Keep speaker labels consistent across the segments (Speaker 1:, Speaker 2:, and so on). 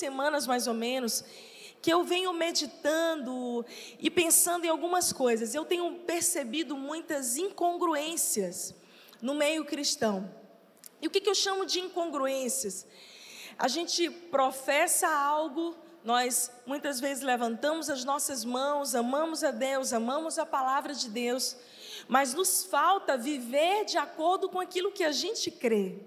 Speaker 1: semanas mais ou menos que eu venho meditando e pensando em algumas coisas. Eu tenho percebido muitas incongruências no meio cristão. E o que, que eu chamo de incongruências? A gente professa algo, nós muitas vezes levantamos as nossas mãos, amamos a Deus, amamos a palavra de Deus, mas nos falta viver de acordo com aquilo que a gente crê.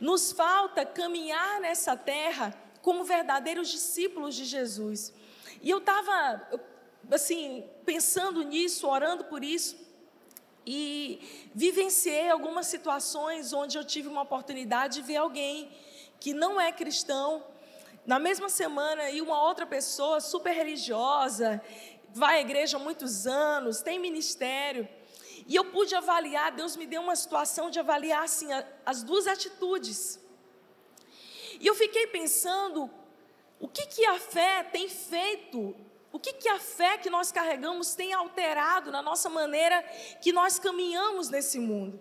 Speaker 1: Nos falta caminhar nessa terra como verdadeiros discípulos de Jesus. E eu estava, assim, pensando nisso, orando por isso, e vivenciei algumas situações onde eu tive uma oportunidade de ver alguém que não é cristão, na mesma semana, e uma outra pessoa super religiosa, vai à igreja há muitos anos, tem ministério, e eu pude avaliar, Deus me deu uma situação de avaliar assim, as duas atitudes. E eu fiquei pensando, o que, que a fé tem feito? O que, que a fé que nós carregamos tem alterado na nossa maneira que nós caminhamos nesse mundo?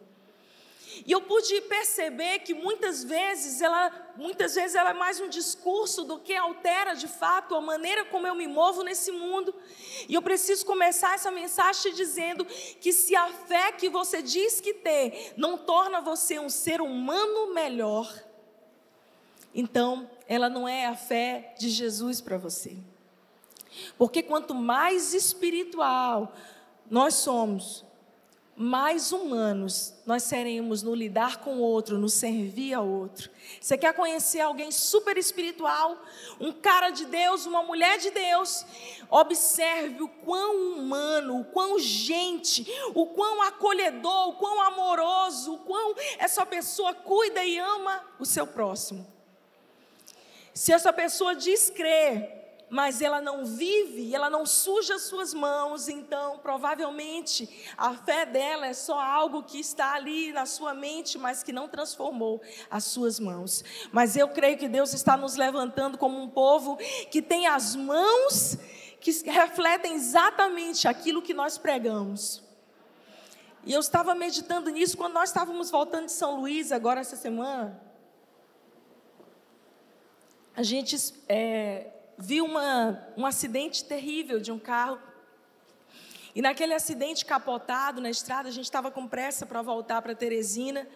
Speaker 1: E eu pude perceber que muitas vezes ela, muitas vezes ela é mais um discurso do que altera de fato a maneira como eu me movo nesse mundo. E eu preciso começar essa mensagem dizendo que se a fé que você diz que tem não torna você um ser humano melhor, então ela não é a fé de Jesus para você. Porque quanto mais espiritual nós somos, mais humanos nós seremos no lidar com o outro, no servir ao outro. Você quer conhecer alguém super espiritual, um cara de Deus, uma mulher de Deus? Observe o quão humano, o quão gente, o quão acolhedor, o quão amoroso, o quão essa pessoa cuida e ama o seu próximo. Se essa pessoa diz crer, mas ela não vive, ela não suja suas mãos, então provavelmente a fé dela é só algo que está ali na sua mente, mas que não transformou as suas mãos. Mas eu creio que Deus está nos levantando como um povo que tem as mãos que refletem exatamente aquilo que nós pregamos. E eu estava meditando nisso quando nós estávamos voltando de São Luís agora essa semana. A gente é, vi uma, um acidente terrível de um carro. E naquele acidente capotado na estrada, a gente estava com pressa para voltar para Teresina.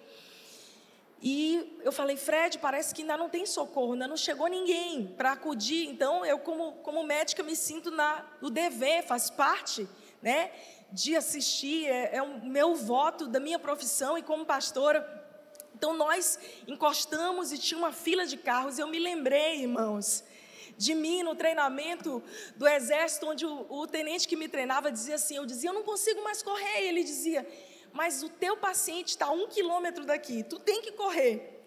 Speaker 1: E eu falei, Fred, parece que ainda não tem socorro, ainda não chegou ninguém para acudir. Então, eu, como, como médica, me sinto na, no dever, faz parte né, de assistir, é, é o meu voto da minha profissão e como pastora. Então, nós encostamos e tinha uma fila de carros. Eu me lembrei, irmãos, de mim no treinamento do exército, onde o, o tenente que me treinava dizia assim: eu dizia, eu não consigo mais correr. E ele dizia, mas o teu paciente está um quilômetro daqui, tu tem que correr.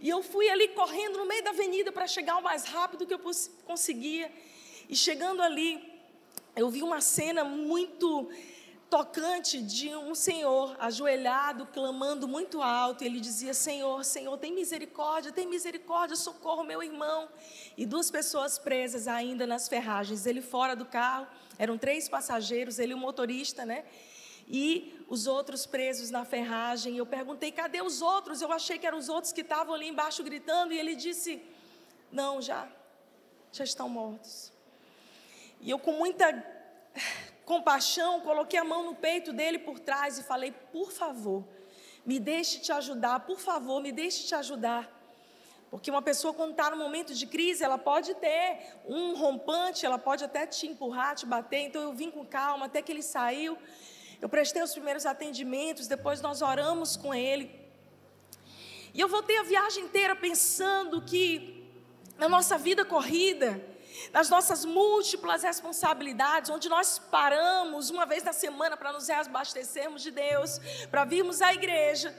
Speaker 1: E eu fui ali correndo no meio da avenida para chegar o mais rápido que eu conseguia. E chegando ali, eu vi uma cena muito tocante de um senhor ajoelhado, clamando muito alto. E ele dizia: Senhor, Senhor, tem misericórdia, tem misericórdia, socorro meu irmão. E duas pessoas presas ainda nas ferragens. Ele fora do carro, eram três passageiros, ele o motorista, né? E os outros presos na ferragem. Eu perguntei: cadê os outros? Eu achei que eram os outros que estavam ali embaixo gritando. E ele disse: Não, já, já estão mortos. E eu, com muita compaixão, coloquei a mão no peito dele por trás e falei: Por favor, me deixe te ajudar, por favor, me deixe te ajudar. Porque uma pessoa, quando está no momento de crise, ela pode ter um rompante, ela pode até te empurrar, te bater. Então eu vim com calma até que ele saiu. Eu prestei os primeiros atendimentos, depois nós oramos com ele. E eu voltei a viagem inteira pensando que na nossa vida corrida, nas nossas múltiplas responsabilidades, onde nós paramos uma vez na semana para nos reabastecermos de Deus, para virmos à igreja.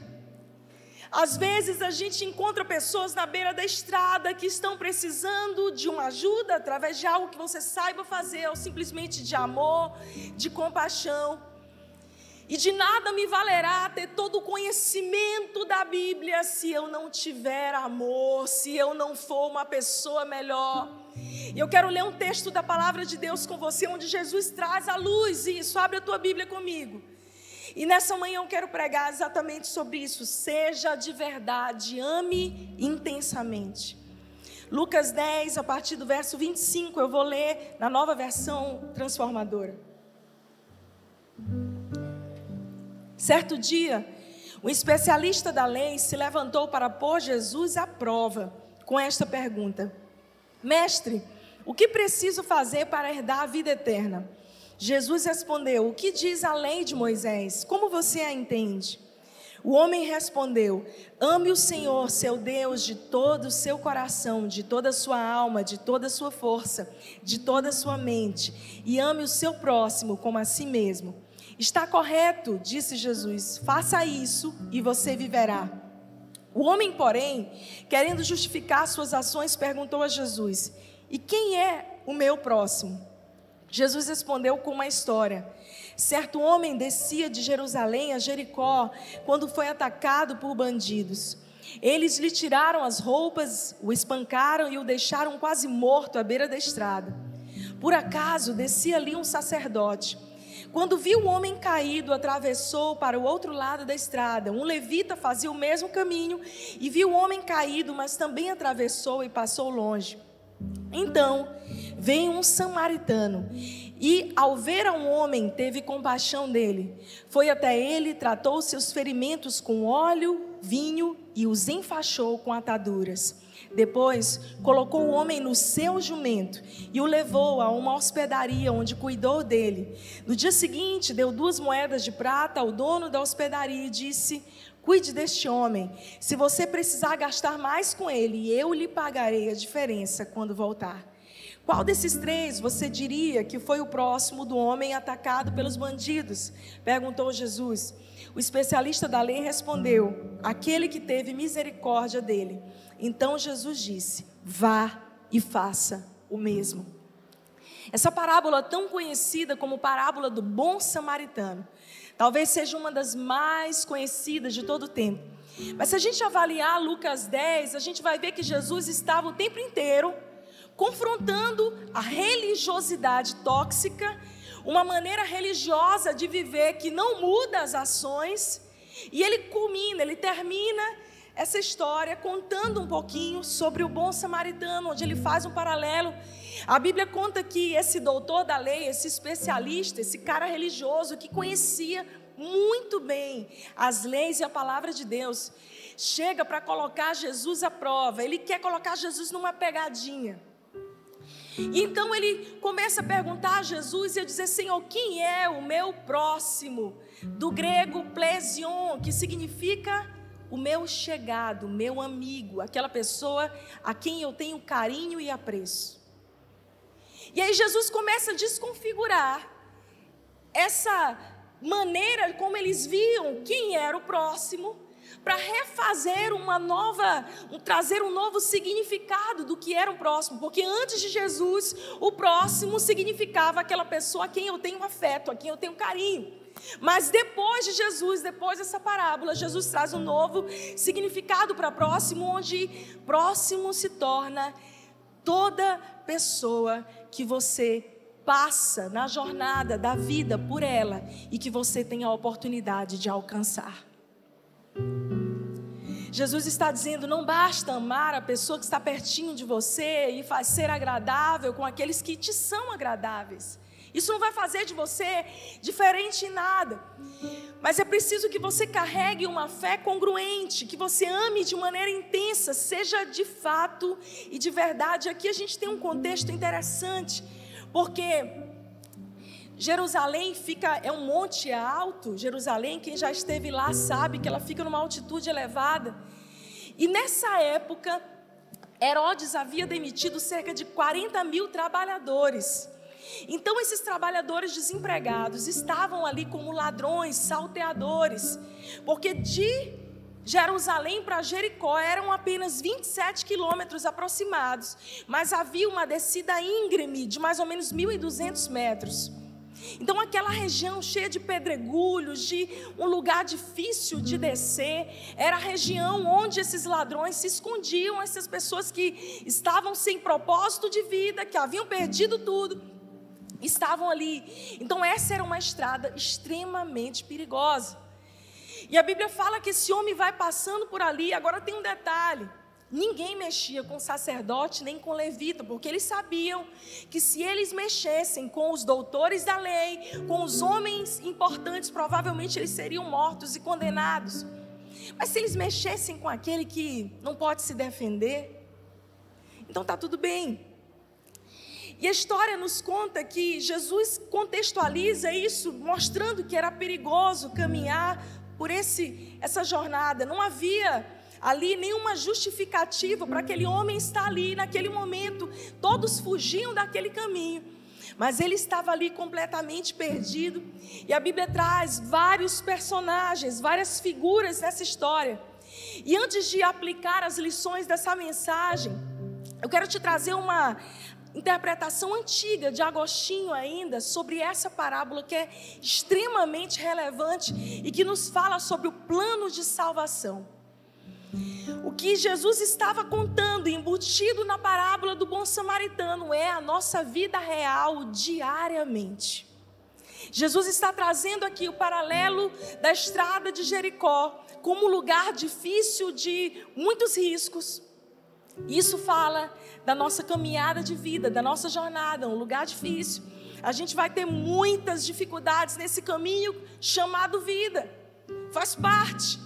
Speaker 1: Às vezes a gente encontra pessoas na beira da estrada que estão precisando de uma ajuda através de algo que você saiba fazer, ou simplesmente de amor, de compaixão. E de nada me valerá ter todo o conhecimento da Bíblia se eu não tiver amor, se eu não for uma pessoa melhor. E eu quero ler um texto da palavra de Deus com você, onde Jesus traz a luz isso. Abre a tua Bíblia comigo. E nessa manhã eu quero pregar exatamente sobre isso. Seja de verdade, ame intensamente. Lucas 10, a partir do verso 25, eu vou ler na nova versão transformadora. Certo dia, um especialista da lei se levantou para pôr Jesus à prova com esta pergunta: Mestre, o que preciso fazer para herdar a vida eterna? Jesus respondeu: O que diz a lei de Moisés? Como você a entende? O homem respondeu: Ame o Senhor, seu Deus, de todo o seu coração, de toda a sua alma, de toda a sua força, de toda a sua mente, e ame o seu próximo como a si mesmo. Está correto, disse Jesus, faça isso e você viverá. O homem, porém, querendo justificar suas ações, perguntou a Jesus: E quem é o meu próximo? Jesus respondeu com uma história. Certo homem descia de Jerusalém a Jericó quando foi atacado por bandidos. Eles lhe tiraram as roupas, o espancaram e o deixaram quase morto à beira da estrada. Por acaso descia ali um sacerdote. Quando viu o homem caído, atravessou para o outro lado da estrada. Um levita fazia o mesmo caminho e viu o homem caído, mas também atravessou e passou longe. Então, veio um samaritano e, ao ver a um homem, teve compaixão dele. Foi até ele, tratou seus ferimentos com óleo, vinho e os enfaixou com ataduras. Depois, colocou o homem no seu jumento e o levou a uma hospedaria onde cuidou dele. No dia seguinte, deu duas moedas de prata ao dono da hospedaria e disse: Cuide deste homem. Se você precisar gastar mais com ele, eu lhe pagarei a diferença quando voltar. Qual desses três você diria que foi o próximo do homem atacado pelos bandidos? Perguntou Jesus. O especialista da lei respondeu: Aquele que teve misericórdia dele. Então Jesus disse: Vá e faça o mesmo. Essa parábola, tão conhecida como parábola do bom samaritano, Talvez seja uma das mais conhecidas de todo o tempo. Mas se a gente avaliar Lucas 10, a gente vai ver que Jesus estava o tempo inteiro confrontando a religiosidade tóxica, uma maneira religiosa de viver que não muda as ações, e ele culmina, ele termina essa história contando um pouquinho sobre o bom samaritano, onde ele faz um paralelo. A Bíblia conta que esse doutor da lei, esse especialista, esse cara religioso que conhecia muito bem as leis e a palavra de Deus, chega para colocar Jesus à prova. Ele quer colocar Jesus numa pegadinha. E então ele começa a perguntar a Jesus e a dizer: Senhor, quem é o meu próximo? Do grego plesion, que significa o meu chegado, meu amigo, aquela pessoa a quem eu tenho carinho e apreço. E aí Jesus começa a desconfigurar essa maneira como eles viam quem era o próximo, para refazer uma nova, trazer um novo significado do que era o próximo, porque antes de Jesus, o próximo significava aquela pessoa a quem eu tenho afeto, a quem eu tenho carinho. Mas depois de Jesus, depois dessa parábola, Jesus traz um novo significado para próximo, onde próximo se torna toda pessoa que você passa na jornada da vida por ela e que você tem a oportunidade de alcançar. Jesus está dizendo: não basta amar a pessoa que está pertinho de você e ser agradável com aqueles que te são agradáves. Isso não vai fazer de você diferente em nada. Mas é preciso que você carregue uma fé congruente, que você ame de maneira intensa, seja de fato e de verdade. Aqui a gente tem um contexto interessante, porque Jerusalém fica é um monte alto. Jerusalém, quem já esteve lá sabe que ela fica numa altitude elevada. E nessa época, Herodes havia demitido cerca de 40 mil trabalhadores. Então, esses trabalhadores desempregados estavam ali como ladrões, salteadores, porque de Jerusalém para Jericó eram apenas 27 quilômetros aproximados, mas havia uma descida íngreme de mais ou menos 1.200 metros. Então, aquela região cheia de pedregulhos, de um lugar difícil de descer, era a região onde esses ladrões se escondiam, essas pessoas que estavam sem propósito de vida, que haviam perdido tudo estavam ali. Então, essa era uma estrada extremamente perigosa. E a Bíblia fala que esse homem vai passando por ali. Agora tem um detalhe: ninguém mexia com sacerdote nem com levita, porque eles sabiam que se eles mexessem com os doutores da lei, com os homens importantes, provavelmente eles seriam mortos e condenados. Mas se eles mexessem com aquele que não pode se defender, então está tudo bem. E a história nos conta que Jesus contextualiza isso, mostrando que era perigoso caminhar por esse, essa jornada. Não havia ali nenhuma justificativa para aquele homem estar ali naquele momento. Todos fugiam daquele caminho. Mas ele estava ali completamente perdido. E a Bíblia traz vários personagens, várias figuras nessa história. E antes de aplicar as lições dessa mensagem, eu quero te trazer uma interpretação antiga de Agostinho ainda sobre essa parábola que é extremamente relevante e que nos fala sobre o plano de salvação. O que Jesus estava contando, embutido na parábola do bom samaritano, é a nossa vida real diariamente. Jesus está trazendo aqui o paralelo da estrada de Jericó como lugar difícil de muitos riscos. Isso fala da nossa caminhada de vida, da nossa jornada, um lugar difícil. A gente vai ter muitas dificuldades nesse caminho chamado vida. Faz parte.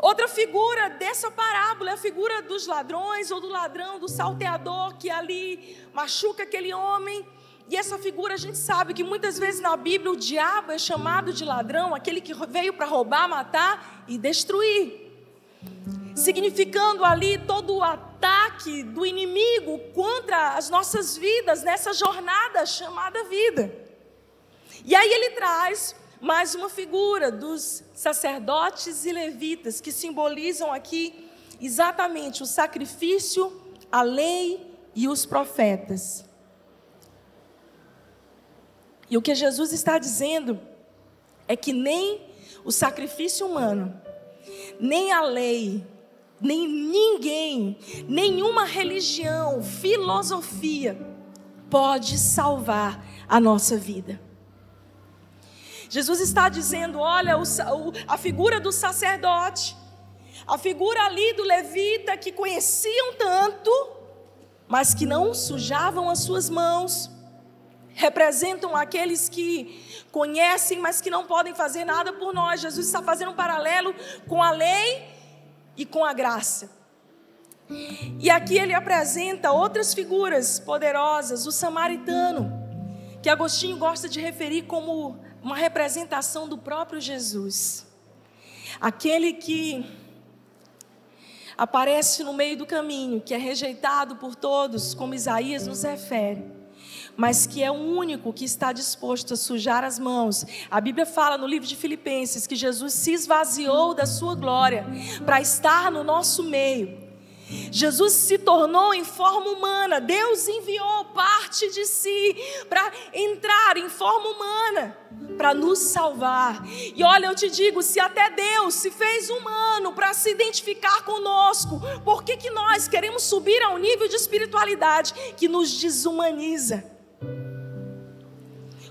Speaker 1: Outra figura dessa parábola é a figura dos ladrões ou do ladrão, do salteador que ali machuca aquele homem. E essa figura a gente sabe que muitas vezes na Bíblia o diabo é chamado de ladrão, aquele que veio para roubar, matar e destruir significando ali todo o ataque do inimigo contra as nossas vidas nessa jornada chamada vida. E aí ele traz mais uma figura dos sacerdotes e levitas que simbolizam aqui exatamente o sacrifício, a lei e os profetas. E o que Jesus está dizendo é que nem o sacrifício humano, nem a lei, nem ninguém, nenhuma religião, filosofia pode salvar a nossa vida. Jesus está dizendo: olha, a figura do sacerdote, a figura ali do levita que conheciam tanto, mas que não sujavam as suas mãos, representam aqueles que conhecem, mas que não podem fazer nada por nós. Jesus está fazendo um paralelo com a lei e com a graça. E aqui ele apresenta outras figuras poderosas, o samaritano, que Agostinho gosta de referir como uma representação do próprio Jesus. Aquele que aparece no meio do caminho, que é rejeitado por todos, como Isaías nos refere mas que é o único que está disposto a sujar as mãos. A Bíblia fala no livro de Filipenses que Jesus se esvaziou da sua glória para estar no nosso meio. Jesus se tornou em forma humana, Deus enviou parte de si para entrar em forma humana, para nos salvar. E olha, eu te digo: se até Deus se fez humano para se identificar conosco, por que, que nós queremos subir a um nível de espiritualidade que nos desumaniza?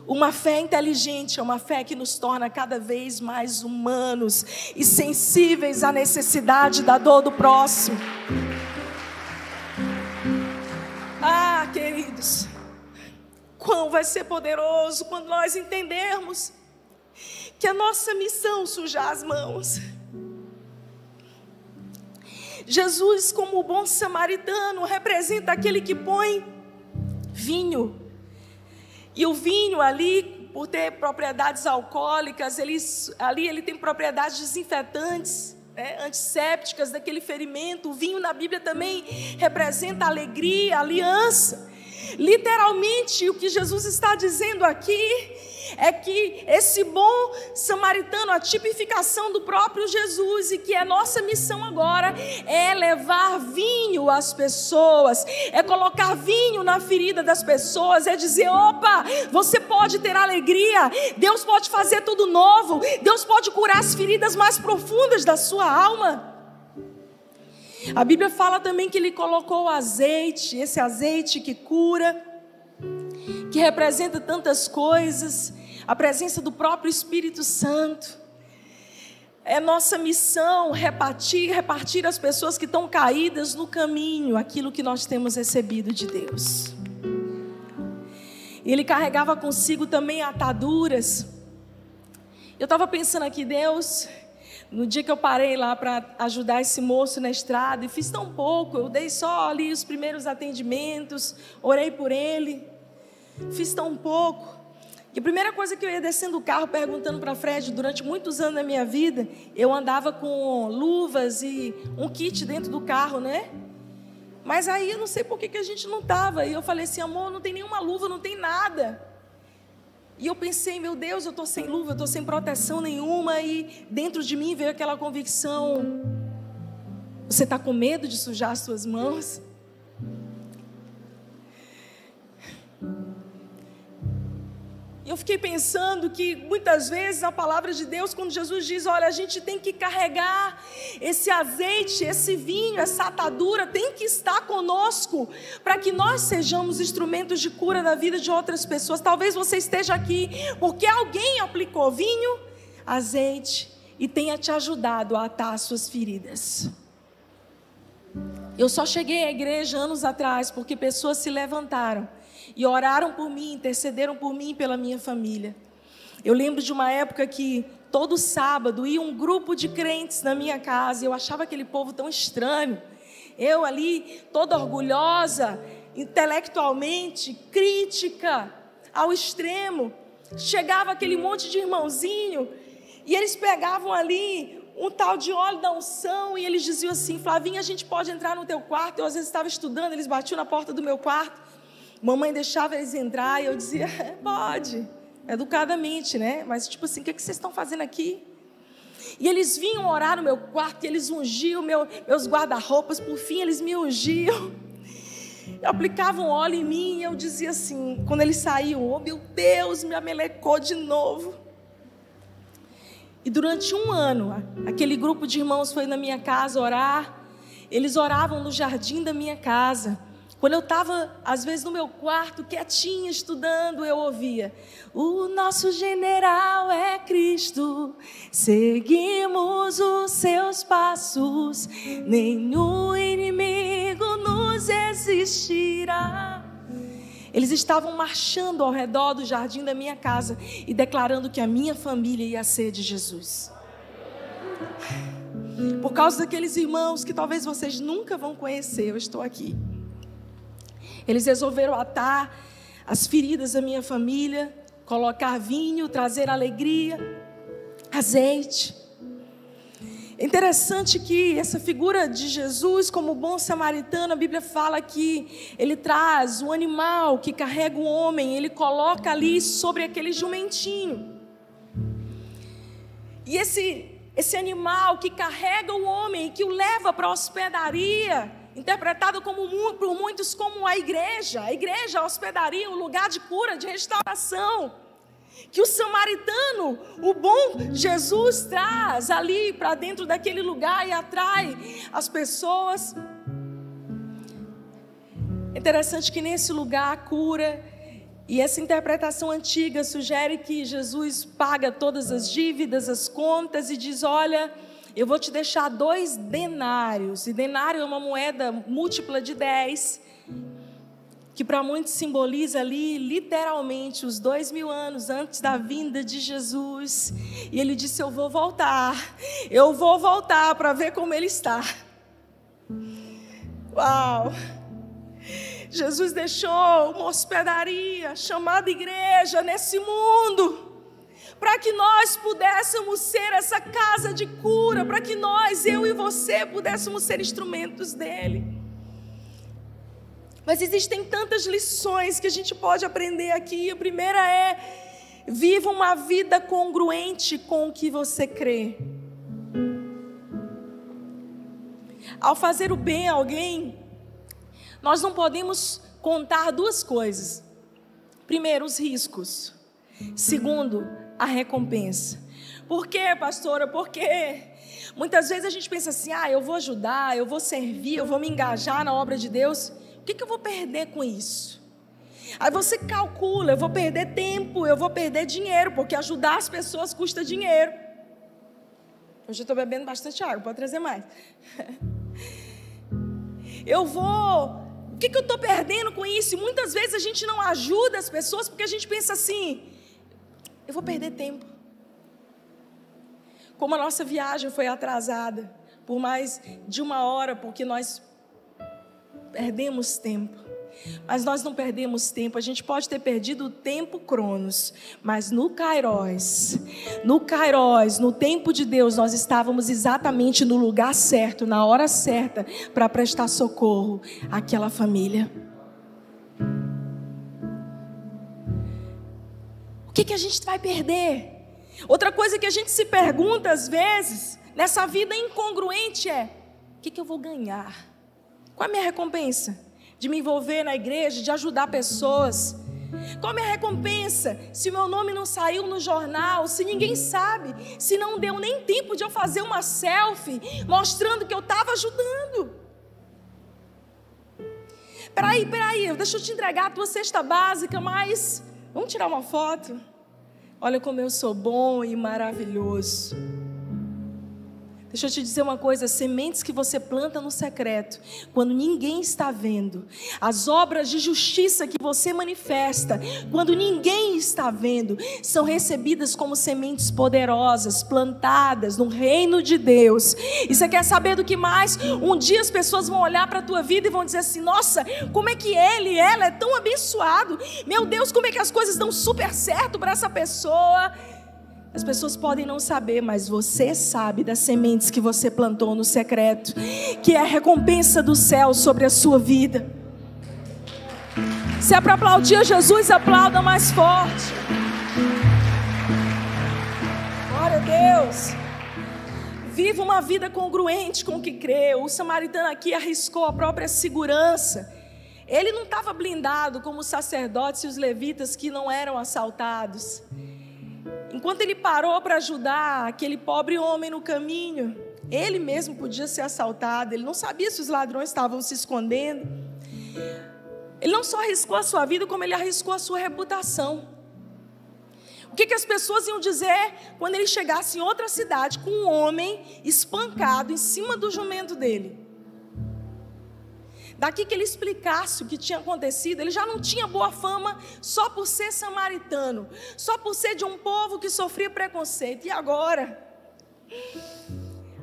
Speaker 1: Uma fé inteligente é uma fé que nos torna cada vez mais humanos e sensíveis à necessidade da dor do próximo. Ah, queridos, quão vai ser poderoso quando nós entendermos que a nossa missão sujar as mãos. Jesus, como o bom samaritano, representa aquele que põe vinho e o vinho ali, por ter propriedades alcoólicas, ele, ali ele tem propriedades desinfetantes, né, antissépticas daquele ferimento. O vinho na Bíblia também representa alegria, aliança. Literalmente, o que Jesus está dizendo aqui é que esse bom samaritano, a tipificação do próprio Jesus, e que a nossa missão agora é levar vinho às pessoas, é colocar vinho na ferida das pessoas, é dizer: opa, você pode ter alegria, Deus pode fazer tudo novo, Deus pode curar as feridas mais profundas da sua alma. A Bíblia fala também que ele colocou azeite, esse azeite que cura, que representa tantas coisas, a presença do próprio Espírito Santo. é nossa missão repartir, repartir as pessoas que estão caídas no caminho aquilo que nós temos recebido de Deus. Ele carregava consigo também ataduras. Eu estava pensando aqui, Deus, no dia que eu parei lá para ajudar esse moço na estrada, e fiz tão pouco, eu dei só ali os primeiros atendimentos, orei por ele, fiz tão pouco. E a primeira coisa que eu ia descendo do carro perguntando para Fred, durante muitos anos da minha vida, eu andava com luvas e um kit dentro do carro, né? Mas aí eu não sei por que, que a gente não estava. E eu falei assim, amor, não tem nenhuma luva, não tem nada. E eu pensei, meu Deus, eu estou sem luva, eu estou sem proteção nenhuma. E dentro de mim veio aquela convicção: você está com medo de sujar as suas mãos? Eu fiquei pensando que muitas vezes a palavra de Deus, quando Jesus diz: Olha, a gente tem que carregar esse azeite, esse vinho, essa atadura, tem que estar conosco, para que nós sejamos instrumentos de cura na vida de outras pessoas. Talvez você esteja aqui porque alguém aplicou vinho, azeite e tenha te ajudado a atar as suas feridas. Eu só cheguei à igreja anos atrás porque pessoas se levantaram e oraram por mim, intercederam por mim e pela minha família. Eu lembro de uma época que todo sábado ia um grupo de crentes na minha casa, e eu achava aquele povo tão estranho. Eu ali, toda orgulhosa, intelectualmente, crítica ao extremo. Chegava aquele monte de irmãozinho, e eles pegavam ali um tal de óleo da unção, e eles diziam assim: Flavinha, a gente pode entrar no teu quarto. Eu às vezes estava estudando, eles batiam na porta do meu quarto. Mamãe deixava eles entrar e eu dizia, é, pode, educadamente, né? Mas tipo assim, o que, que vocês estão fazendo aqui? E eles vinham orar no meu quarto, e eles ungiam meu, meus guarda-roupas, por fim eles me ungiam. Aplicavam óleo em mim e eu dizia assim, quando eles saíam, oh meu Deus, me amelecou de novo. E durante um ano, aquele grupo de irmãos foi na minha casa orar. Eles oravam no jardim da minha casa. Quando eu estava, às vezes, no meu quarto, quietinha, estudando, eu ouvia: O nosso general é Cristo, seguimos os seus passos, nenhum inimigo nos existirá. Eles estavam marchando ao redor do jardim da minha casa e declarando que a minha família ia ser de Jesus. Por causa daqueles irmãos que talvez vocês nunca vão conhecer, eu estou aqui. Eles resolveram atar as feridas da minha família, colocar vinho, trazer alegria, azeite. É interessante que essa figura de Jesus como bom samaritano, a Bíblia fala que ele traz o animal que carrega o homem, ele coloca ali sobre aquele jumentinho. E esse esse animal que carrega o homem que o leva para a hospedaria, interpretado como, por muitos como a igreja. A igreja, hospedaria, um lugar de cura, de restauração. Que o samaritano, o bom Jesus traz ali para dentro daquele lugar e atrai as pessoas. Interessante que nesse lugar a cura e essa interpretação antiga sugere que Jesus paga todas as dívidas, as contas e diz: Olha, eu vou te deixar dois denários. E denário é uma moeda múltipla de dez, que para muitos simboliza ali, literalmente, os dois mil anos antes da vinda de Jesus. E ele disse: Eu vou voltar, eu vou voltar para ver como ele está. Uau! Jesus deixou uma hospedaria chamada igreja nesse mundo para que nós pudéssemos ser essa casa de cura, para que nós, eu e você, pudéssemos ser instrumentos dele. Mas existem tantas lições que a gente pode aprender aqui. A primeira é: viva uma vida congruente com o que você crê. Ao fazer o bem a alguém, nós não podemos contar duas coisas. Primeiro, os riscos. Segundo, a recompensa. Por quê, pastora? Porque muitas vezes a gente pensa assim: ah, eu vou ajudar, eu vou servir, eu vou me engajar na obra de Deus. O que, que eu vou perder com isso? Aí você calcula: eu vou perder tempo, eu vou perder dinheiro, porque ajudar as pessoas custa dinheiro. Hoje eu estou bebendo bastante água, pode trazer mais. Eu vou. O que, que eu estou perdendo com isso? E muitas vezes a gente não ajuda as pessoas porque a gente pensa assim: eu vou perder tempo. Como a nossa viagem foi atrasada por mais de uma hora, porque nós perdemos tempo. Mas nós não perdemos tempo, a gente pode ter perdido o tempo cronos, mas no Kairos, no Kairos, no tempo de Deus, nós estávamos exatamente no lugar certo, na hora certa, para prestar socorro àquela família. Que, que a gente vai perder? Outra coisa que a gente se pergunta às vezes, nessa vida incongruente, é: o que, que eu vou ganhar? Qual é a minha recompensa? de me envolver na igreja, de ajudar pessoas. Qual é a recompensa? Se meu nome não saiu no jornal, se ninguém sabe, se não deu nem tempo de eu fazer uma selfie mostrando que eu estava ajudando. Peraí, peraí, deixa eu te entregar a tua cesta básica, mas vamos tirar uma foto? Olha como eu sou bom e maravilhoso. Deixa eu te dizer uma coisa: sementes que você planta no secreto, quando ninguém está vendo, as obras de justiça que você manifesta, quando ninguém está vendo, são recebidas como sementes poderosas, plantadas no reino de Deus. E você quer saber do que mais? Um dia as pessoas vão olhar para a tua vida e vão dizer assim: nossa, como é que ele ela é tão abençoado? Meu Deus, como é que as coisas dão super certo para essa pessoa? As pessoas podem não saber, mas você sabe das sementes que você plantou no secreto, que é a recompensa do céu sobre a sua vida. Se é para aplaudir a Jesus, aplauda mais forte. Glória a Deus. Viva uma vida congruente com o que crê. O samaritano aqui arriscou a própria segurança. Ele não estava blindado como os sacerdotes e os levitas que não eram assaltados. Enquanto ele parou para ajudar aquele pobre homem no caminho, ele mesmo podia ser assaltado, ele não sabia se os ladrões estavam se escondendo. Ele não só arriscou a sua vida, como ele arriscou a sua reputação. O que, que as pessoas iam dizer quando ele chegasse em outra cidade com um homem espancado em cima do jumento dele? Daqui que ele explicasse o que tinha acontecido, ele já não tinha boa fama só por ser samaritano, só por ser de um povo que sofria preconceito. E agora?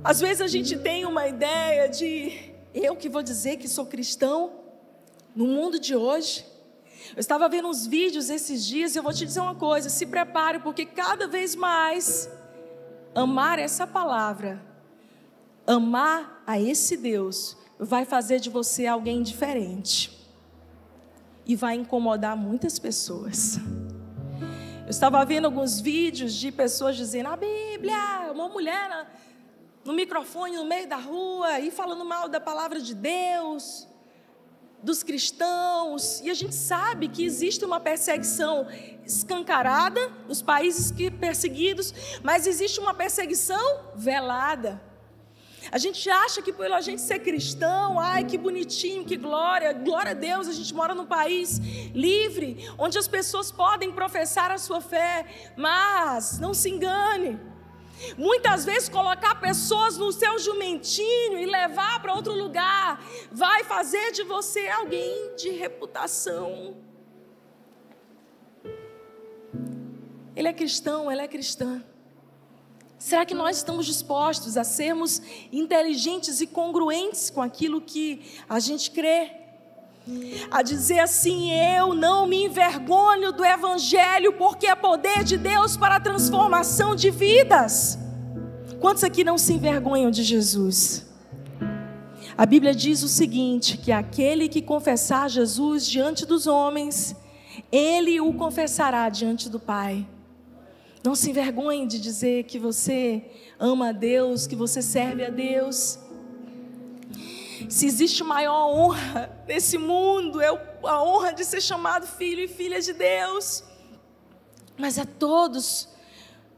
Speaker 1: Às vezes a gente tem uma ideia de eu que vou dizer que sou cristão no mundo de hoje. Eu estava vendo uns vídeos esses dias e eu vou te dizer uma coisa: se prepare, porque cada vez mais amar essa palavra, amar a esse Deus, vai fazer de você alguém diferente e vai incomodar muitas pessoas. Eu estava vendo alguns vídeos de pessoas dizendo: a Bíblia, uma mulher no microfone no meio da rua e falando mal da palavra de Deus, dos cristãos. E a gente sabe que existe uma perseguição escancarada nos países perseguidos, mas existe uma perseguição velada. A gente acha que pelo a gente ser cristão, ai que bonitinho, que glória, glória a Deus, a gente mora num país livre, onde as pessoas podem professar a sua fé, mas não se engane. Muitas vezes colocar pessoas no seu jumentinho e levar para outro lugar vai fazer de você alguém de reputação. Ele é cristão, ela é cristã. Será que nós estamos dispostos a sermos inteligentes e congruentes com aquilo que a gente crê? A dizer assim: eu não me envergonho do Evangelho, porque é poder de Deus para a transformação de vidas. Quantos aqui não se envergonham de Jesus? A Bíblia diz o seguinte: que aquele que confessar Jesus diante dos homens, ele o confessará diante do Pai. Não se envergonhe de dizer que você ama a Deus, que você serve a Deus. Se existe maior honra nesse mundo, é a honra de ser chamado filho e filha de Deus. Mas a todos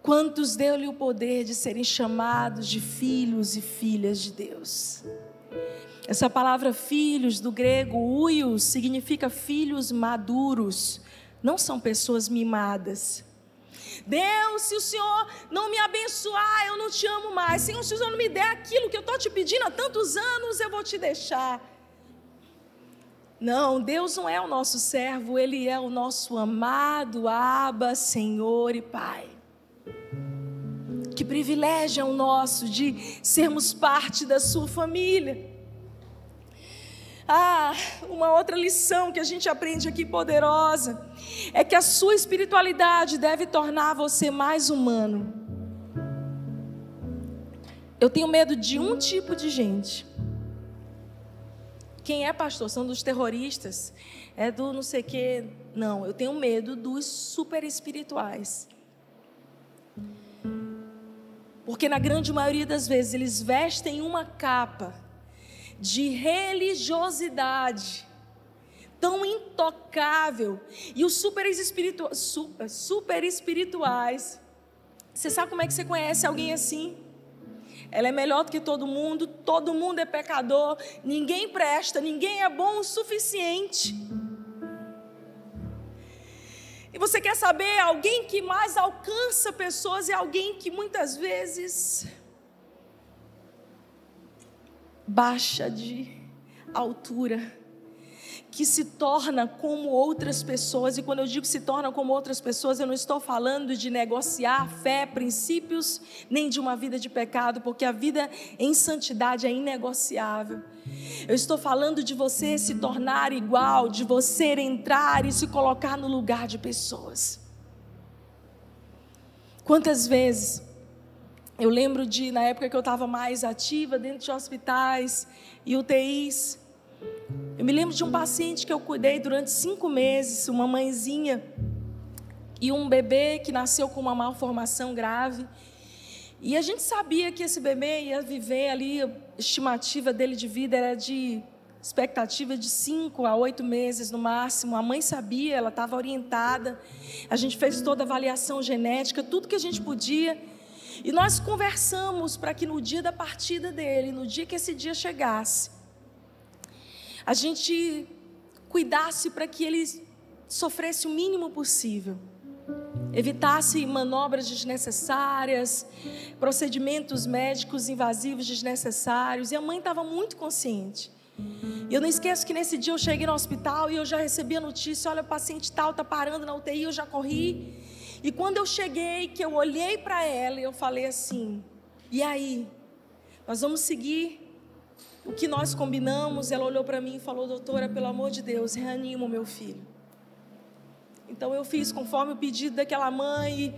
Speaker 1: quantos deu-lhe o poder de serem chamados de filhos e filhas de Deus. Essa palavra filhos do grego uios significa filhos maduros, não são pessoas mimadas. Deus, se o Senhor não me abençoar, eu não te amo mais. Senhor, se o Senhor não me der aquilo que eu estou te pedindo há tantos anos, eu vou te deixar. Não, Deus não é o nosso servo, Ele é o nosso amado Abba, Senhor e Pai. Que privilégio é o nosso de sermos parte da Sua família. Ah, uma outra lição que a gente aprende aqui poderosa é que a sua espiritualidade deve tornar você mais humano. Eu tenho medo de um tipo de gente. Quem é pastor? São dos terroristas? É do não sei quê? Não, eu tenho medo dos super espirituais. Porque na grande maioria das vezes eles vestem uma capa de religiosidade tão intocável. E os super, super, super espirituais. Você sabe como é que você conhece alguém assim? Ela é melhor do que todo mundo, todo mundo é pecador, ninguém presta, ninguém é bom o suficiente. E você quer saber, alguém que mais alcança pessoas é alguém que muitas vezes baixa de altura, que se torna como outras pessoas, e quando eu digo se torna como outras pessoas, eu não estou falando de negociar fé, princípios, nem de uma vida de pecado, porque a vida em santidade é inegociável. Eu estou falando de você se tornar igual, de você entrar e se colocar no lugar de pessoas. Quantas vezes eu lembro de, na época que eu estava mais ativa dentro de hospitais e UTIs, eu me lembro de um paciente que eu cuidei durante cinco meses, uma mãezinha e um bebê que nasceu com uma malformação grave. E a gente sabia que esse bebê ia viver ali, a estimativa dele de vida era de expectativa de cinco a oito meses no máximo. A mãe sabia, ela estava orientada. A gente fez toda a avaliação genética, tudo que a gente podia. E nós conversamos para que no dia da partida dele, no dia que esse dia chegasse, a gente cuidasse para que ele sofresse o mínimo possível. Evitasse manobras desnecessárias, procedimentos médicos invasivos desnecessários. E a mãe estava muito consciente. E eu não esqueço que nesse dia eu cheguei no hospital e eu já recebi a notícia: olha, o paciente tal está parando na UTI. Eu já corri e quando eu cheguei, que eu olhei para ela, eu falei assim: "E aí? Nós vamos seguir o que nós combinamos?" Ela olhou para mim e falou: "Doutora, pelo amor de Deus, reanima o meu filho." Então eu fiz conforme o pedido daquela mãe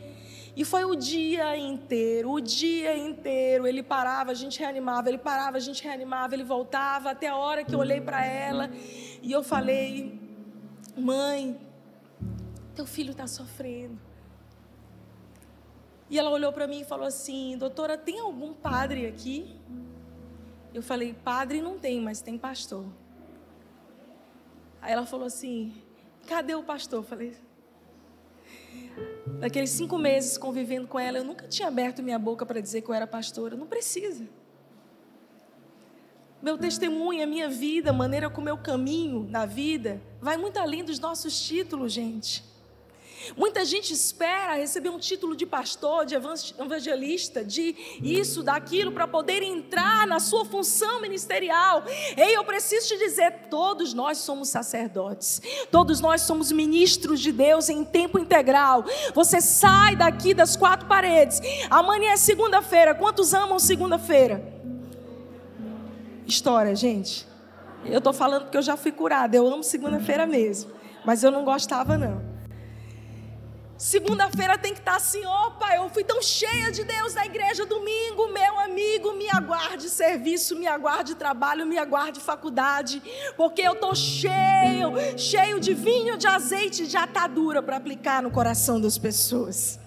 Speaker 1: e foi o dia inteiro, o dia inteiro. Ele parava, a gente reanimava, ele parava, a gente reanimava, ele voltava, até a hora que eu olhei para ela e eu falei: Mãe, teu filho está sofrendo. E ela olhou para mim e falou assim: Doutora, tem algum padre aqui? Eu falei: Padre não tem, mas tem pastor. Aí ela falou assim: Cadê o pastor? Eu falei: Naqueles cinco meses convivendo com ela, eu nunca tinha aberto minha boca para dizer que eu era pastora. Não precisa. Meu testemunho, a minha vida, a maneira como eu caminho na vida, vai muito além dos nossos títulos, gente. Muita gente espera receber um título de pastor, de evangelista, de isso, daquilo, para poder entrar na sua função ministerial. Ei, eu preciso te dizer: todos nós somos sacerdotes, todos nós somos ministros de Deus em tempo integral. Você sai daqui das quatro paredes. Amanhã é segunda-feira. Quantos amam segunda-feira? História, gente. Eu estou falando porque eu já fui curada. Eu amo segunda-feira mesmo. Mas eu não gostava, não. Segunda-feira tem que estar assim, opa, eu fui tão cheia de Deus na igreja domingo, meu amigo, me aguarde serviço, me aguarde trabalho, me aguarde faculdade, porque eu estou cheio, cheio de vinho, de azeite, de atadura para aplicar no coração das pessoas.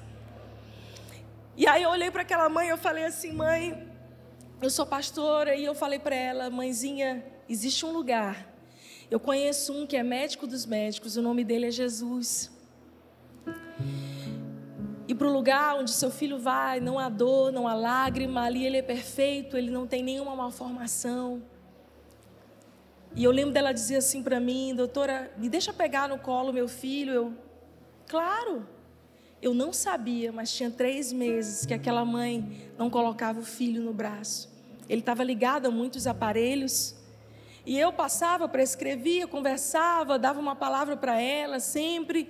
Speaker 1: E aí eu olhei para aquela mãe, eu falei assim, mãe, eu sou pastora, e eu falei para ela, mãezinha, existe um lugar. Eu conheço um que é médico dos médicos, o nome dele é Jesus. E para o lugar onde seu filho vai, não há dor, não há lágrima, ali ele é perfeito, ele não tem nenhuma malformação. E eu lembro dela dizer assim para mim, doutora, me deixa pegar no colo meu filho. Eu, claro. Eu não sabia, mas tinha três meses que aquela mãe não colocava o filho no braço. Ele estava ligado a muitos aparelhos. E eu passava, prescrevia, conversava, dava uma palavra para ela sempre.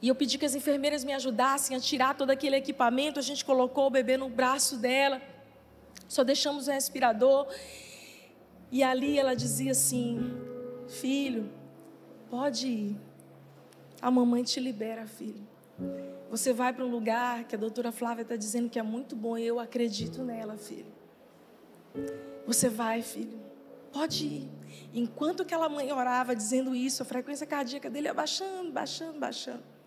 Speaker 1: E eu pedi que as enfermeiras me ajudassem a tirar todo aquele equipamento. A gente colocou o bebê no braço dela. Só deixamos o respirador. E ali ela dizia assim: Filho, pode ir. A mamãe te libera, filho. Você vai para um lugar que a doutora Flávia está dizendo que é muito bom e eu acredito nela, filho. Você vai, filho. Pode ir. Enquanto aquela mãe orava dizendo isso, a frequência cardíaca dele ia baixando, baixando, baixando.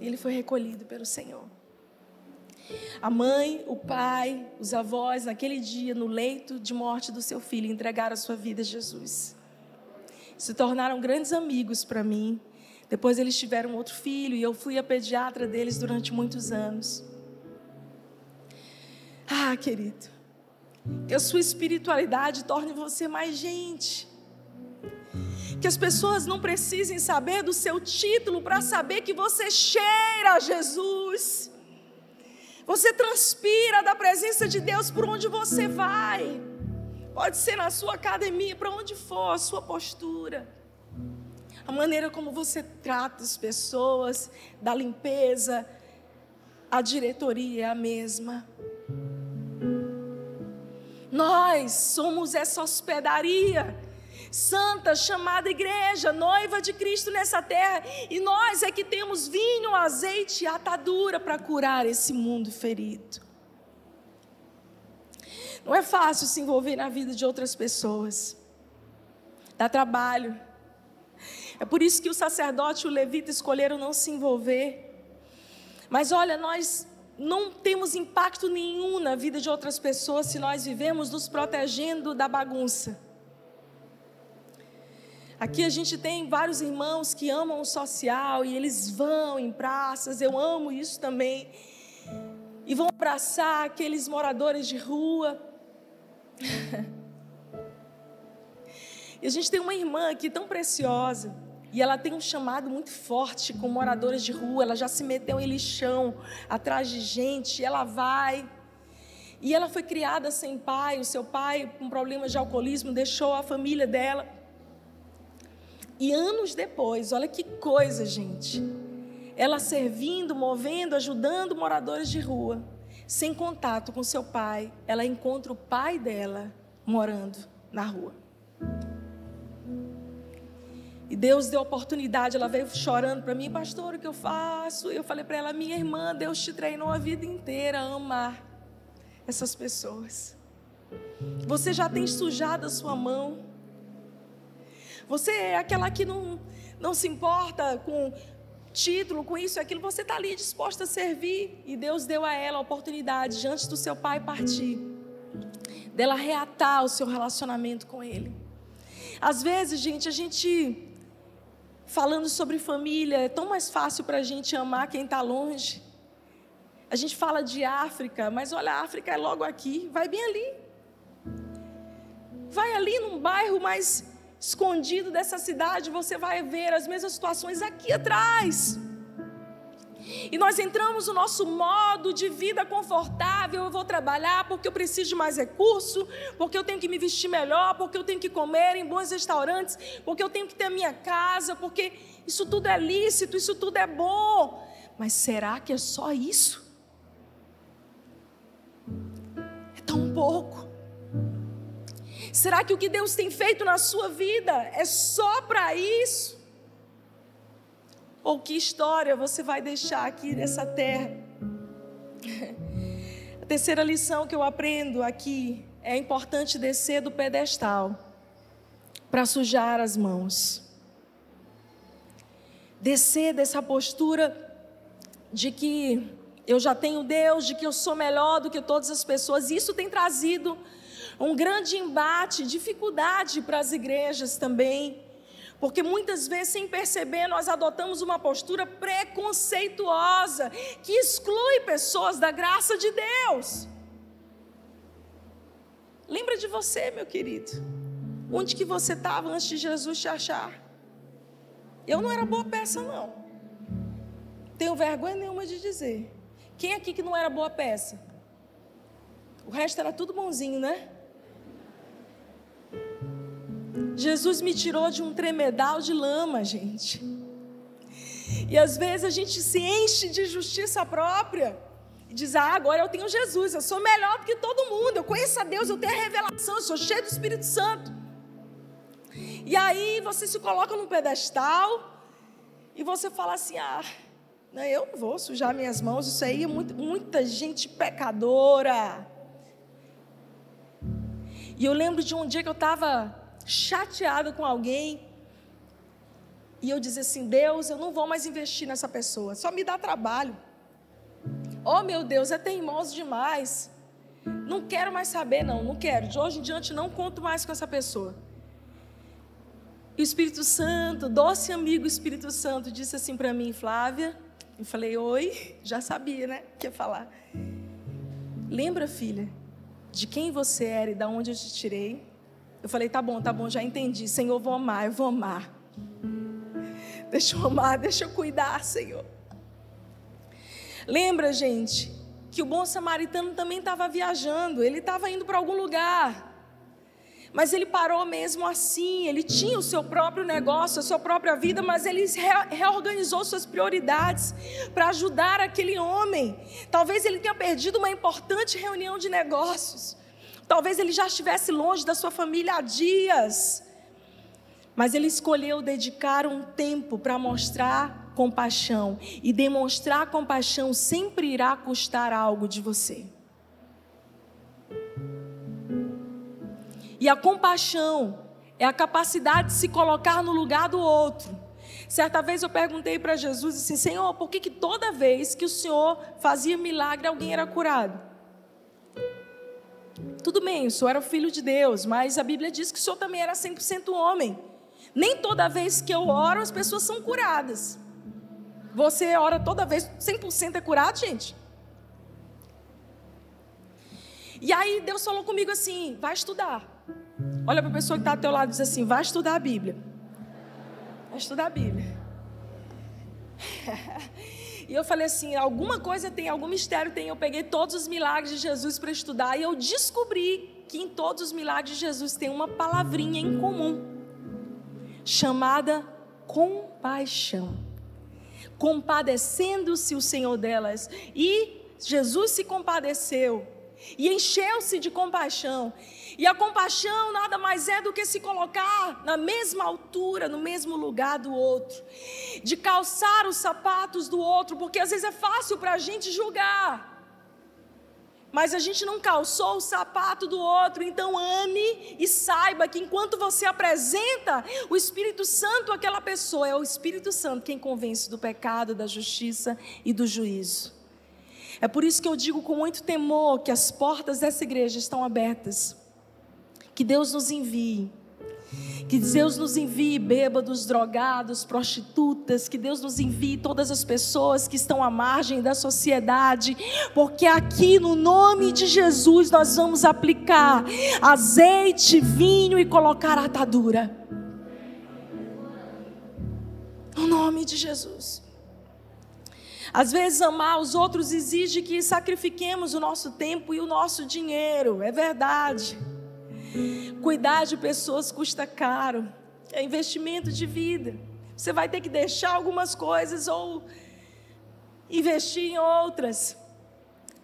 Speaker 1: Ele foi recolhido pelo Senhor. A mãe, o pai, os avós, naquele dia, no leito de morte do seu filho, entregaram a sua vida a Jesus. Se tornaram grandes amigos para mim depois eles tiveram outro filho e eu fui a pediatra deles durante muitos anos. Ah, querido, que a sua espiritualidade torne você mais gente. Que as pessoas não precisem saber do seu título para saber que você cheira a Jesus. Você transpira da presença de Deus por onde você vai. Pode ser na sua academia, para onde for, a sua postura a maneira como você trata as pessoas, da limpeza, a diretoria é a mesma. Nós somos essa hospedaria santa chamada igreja, noiva de Cristo nessa terra, e nós é que temos vinho, azeite e atadura para curar esse mundo ferido. Não é fácil se envolver na vida de outras pessoas. Dá trabalho é por isso que o sacerdote e o levita escolheram não se envolver. Mas olha, nós não temos impacto nenhum na vida de outras pessoas se nós vivemos nos protegendo da bagunça. Aqui a gente tem vários irmãos que amam o social e eles vão em praças, eu amo isso também. E vão abraçar aqueles moradores de rua. e a gente tem uma irmã aqui tão preciosa. E ela tem um chamado muito forte com moradores de rua. Ela já se meteu em lixão, atrás de gente. Ela vai. E ela foi criada sem pai. O seu pai, com problemas de alcoolismo, deixou a família dela. E anos depois, olha que coisa, gente. Ela servindo, movendo, ajudando moradores de rua. Sem contato com seu pai, ela encontra o pai dela morando na rua. E Deus deu oportunidade, ela veio chorando para mim, pastor, o que eu faço? Eu falei para ela, minha irmã, Deus te treinou a vida inteira a amar essas pessoas. Você já tem sujado a sua mão. Você é aquela que não, não se importa com título, com isso e aquilo. Você está ali disposta a servir. E Deus deu a ela a oportunidade, antes do seu pai partir, dela reatar o seu relacionamento com ele. Às vezes, gente, a gente falando sobre família, é tão mais fácil para a gente amar quem está longe. A gente fala de África, mas olha, a África é logo aqui, vai bem ali. Vai ali num bairro mais escondido dessa cidade, você vai ver as mesmas situações aqui atrás. E nós entramos no nosso modo de vida confortável. Eu vou trabalhar porque eu preciso de mais recurso, porque eu tenho que me vestir melhor, porque eu tenho que comer em bons restaurantes, porque eu tenho que ter a minha casa, porque isso tudo é lícito, isso tudo é bom. Mas será que é só isso? É tão pouco. Será que o que Deus tem feito na sua vida é só para isso? Ou que história você vai deixar aqui nessa terra? A terceira lição que eu aprendo aqui é importante descer do pedestal para sujar as mãos. Descer dessa postura de que eu já tenho Deus, de que eu sou melhor do que todas as pessoas. Isso tem trazido um grande embate, dificuldade para as igrejas também. Porque muitas vezes, sem perceber, nós adotamos uma postura preconceituosa que exclui pessoas da graça de Deus. Lembra de você, meu querido. Onde que você estava antes de Jesus te achar? Eu não era boa peça, não. Tenho vergonha nenhuma de dizer. Quem aqui que não era boa peça? O resto era tudo bonzinho, né? Jesus me tirou de um tremedal de lama, gente. E às vezes a gente se enche de justiça própria e diz: Ah, agora eu tenho Jesus, eu sou melhor do que todo mundo, eu conheço a Deus, eu tenho a revelação, eu sou cheio do Espírito Santo. E aí você se coloca num pedestal e você fala assim: Ah, não, eu não vou sujar minhas mãos, isso aí é muito, muita gente pecadora. E eu lembro de um dia que eu estava chateada com alguém. E eu dizia assim: Deus, eu não vou mais investir nessa pessoa, só me dá trabalho. Oh meu Deus, é teimoso demais. Não quero mais saber, não, não quero. De hoje em diante não conto mais com essa pessoa. E o Espírito Santo, doce amigo Espírito Santo, disse assim para mim, Flávia. Eu falei, oi, já sabia, né? Que ia falar. Lembra, filha, de quem você era e de onde eu te tirei. Eu falei, tá bom, tá bom, já entendi. Senhor, vou amar, eu vou amar. Deixa eu amar, deixa eu cuidar, Senhor. Lembra, gente, que o bom samaritano também estava viajando, ele estava indo para algum lugar. Mas ele parou mesmo assim, ele tinha o seu próprio negócio, a sua própria vida, mas ele reorganizou suas prioridades para ajudar aquele homem. Talvez ele tenha perdido uma importante reunião de negócios. Talvez ele já estivesse longe da sua família há dias. Mas ele escolheu dedicar um tempo para mostrar compaixão. E demonstrar compaixão sempre irá custar algo de você. E a compaixão é a capacidade de se colocar no lugar do outro. Certa vez eu perguntei para Jesus assim: Senhor, por que, que toda vez que o Senhor fazia milagre alguém era curado? Tudo bem, o Senhor era o filho de Deus, mas a Bíblia diz que o Senhor também era 100% homem. Nem toda vez que eu oro as pessoas são curadas. Você ora toda vez, 100% é curado, gente? E aí Deus falou comigo assim: vai estudar. Olha para a pessoa que está ao teu lado e diz assim: vai estudar a Bíblia. Vai estudar a Bíblia. e eu falei assim: alguma coisa tem, algum mistério tem. Eu peguei todos os milagres de Jesus para estudar e eu descobri que em todos os milagres de Jesus tem uma palavrinha em comum chamada compaixão. Compadecendo-se o Senhor delas. E Jesus se compadeceu e encheu-se de compaixão. E a compaixão nada mais é do que se colocar na mesma altura, no mesmo lugar do outro, de calçar os sapatos do outro, porque às vezes é fácil para a gente julgar. Mas a gente não calçou o sapato do outro, então ame e saiba que enquanto você apresenta o Espírito Santo àquela pessoa, é o Espírito Santo quem convence do pecado, da justiça e do juízo. É por isso que eu digo com muito temor que as portas dessa igreja estão abertas. Que Deus nos envie. Que Deus nos envie bêbados, drogados, prostitutas, que Deus nos envie todas as pessoas que estão à margem da sociedade, porque aqui no nome de Jesus nós vamos aplicar azeite, vinho e colocar atadura. No nome de Jesus. Às vezes, amar os outros exige que sacrifiquemos o nosso tempo e o nosso dinheiro, é verdade. Cuidar de pessoas custa caro, é investimento de vida. Você vai ter que deixar algumas coisas ou investir em outras.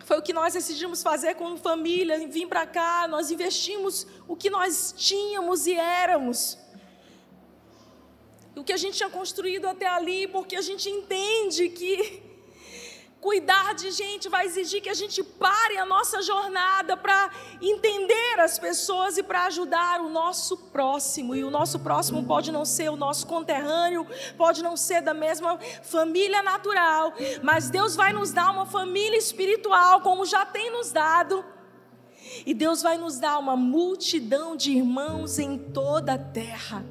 Speaker 1: Foi o que nós decidimos fazer como família, vir para cá, nós investimos o que nós tínhamos e éramos. O que a gente tinha construído até ali, porque a gente entende que Cuidar de gente vai exigir que a gente pare a nossa jornada para entender as pessoas e para ajudar o nosso próximo. E o nosso próximo pode não ser o nosso conterrâneo, pode não ser da mesma família natural, mas Deus vai nos dar uma família espiritual, como já tem nos dado. E Deus vai nos dar uma multidão de irmãos em toda a terra.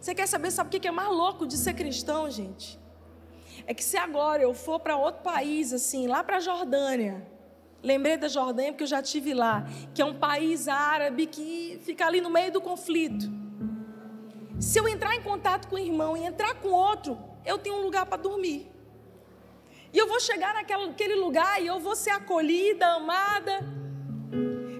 Speaker 1: Você quer saber, sabe o que é mais louco de ser cristão, gente? É que se agora eu for para outro país, assim, lá para a Jordânia, lembrei da Jordânia porque eu já tive lá, que é um país árabe que fica ali no meio do conflito. Se eu entrar em contato com o irmão e entrar com outro, eu tenho um lugar para dormir. E eu vou chegar naquele lugar e eu vou ser acolhida, amada.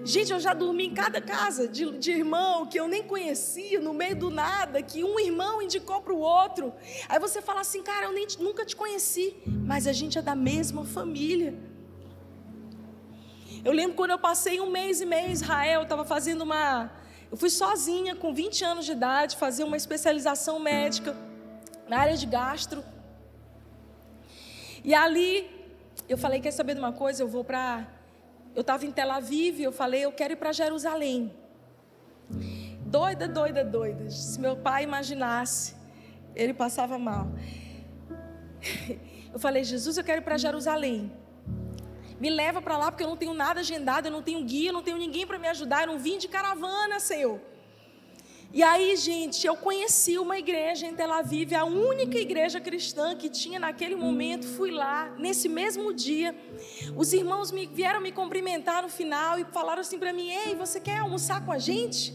Speaker 1: Gente, eu já dormi em cada casa de, de, irmão que eu nem conhecia, no meio do nada, que um irmão indicou para o outro. Aí você fala assim, cara, eu nem, nunca te conheci, mas a gente é da mesma família. Eu lembro quando eu passei um mês e meio em Israel, eu estava fazendo uma. Eu fui sozinha, com 20 anos de idade, fazer uma especialização médica na área de gastro. E ali, eu falei: quer saber de uma coisa? Eu vou para. Eu estava em Tel Aviv, eu falei: eu quero ir para Jerusalém. Doida, doida, doida. Se meu pai imaginasse, ele passava mal. Eu falei: Jesus, eu quero ir para Jerusalém. Me leva para lá porque eu não tenho nada agendado, eu não tenho guia, eu não tenho ninguém para me ajudar, eu não vim de caravana, Senhor. E aí, gente, eu conheci uma igreja em Tel Aviv, a única igreja cristã que tinha naquele momento. Fui lá, nesse mesmo dia. Os irmãos me, vieram me cumprimentar no final e falaram assim para mim: Ei, você quer almoçar com a gente?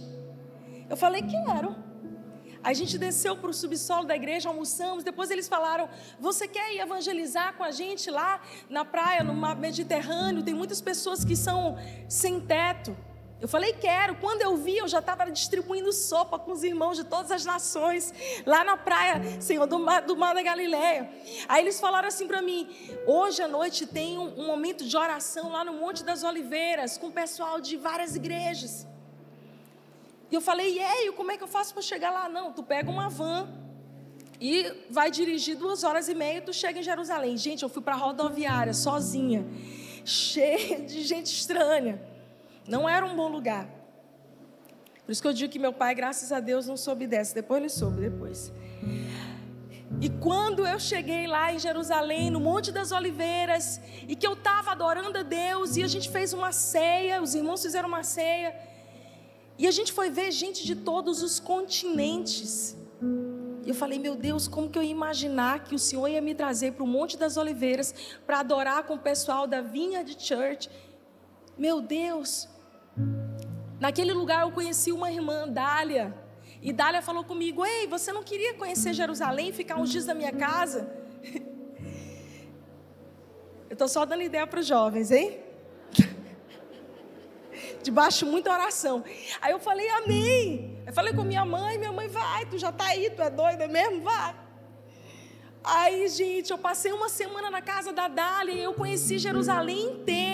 Speaker 1: Eu falei: Quero. A gente desceu para o subsolo da igreja, almoçamos. Depois eles falaram: Você quer ir evangelizar com a gente lá na praia, no mar Mediterrâneo? Tem muitas pessoas que são sem teto. Eu falei, quero. Quando eu vi, eu já estava distribuindo sopa com os irmãos de todas as nações, lá na praia, Senhor, do mar, do mar da Galileia. Aí eles falaram assim para mim: hoje à noite tem um, um momento de oração lá no Monte das Oliveiras, com o pessoal de várias igrejas. E eu falei, e aí, como é que eu faço para chegar lá? Não, tu pega uma van e vai dirigir duas horas e meia, tu chega em Jerusalém. Gente, eu fui para a rodoviária sozinha, cheia de gente estranha. Não era um bom lugar. Por isso que eu digo que meu pai, graças a Deus, não soube dessa. Depois ele soube, depois. E quando eu cheguei lá em Jerusalém, no Monte das Oliveiras, e que eu estava adorando a Deus, e a gente fez uma ceia, os irmãos fizeram uma ceia, e a gente foi ver gente de todos os continentes. E eu falei, meu Deus, como que eu ia imaginar que o Senhor ia me trazer para o Monte das Oliveiras para adorar com o pessoal da Vinha de Church? Meu Deus! Naquele lugar eu conheci uma irmã, Dália. E Dália falou comigo: Ei, você não queria conhecer Jerusalém, ficar uns dias na minha casa? Eu estou só dando ideia para os jovens, hein? debaixo de muita oração. Aí eu falei, amém. Eu falei com minha mãe, minha mãe, vai, tu já está aí, tu é doida mesmo? Vai. Aí, gente, eu passei uma semana na casa da Dália e eu conheci Jerusalém inteira,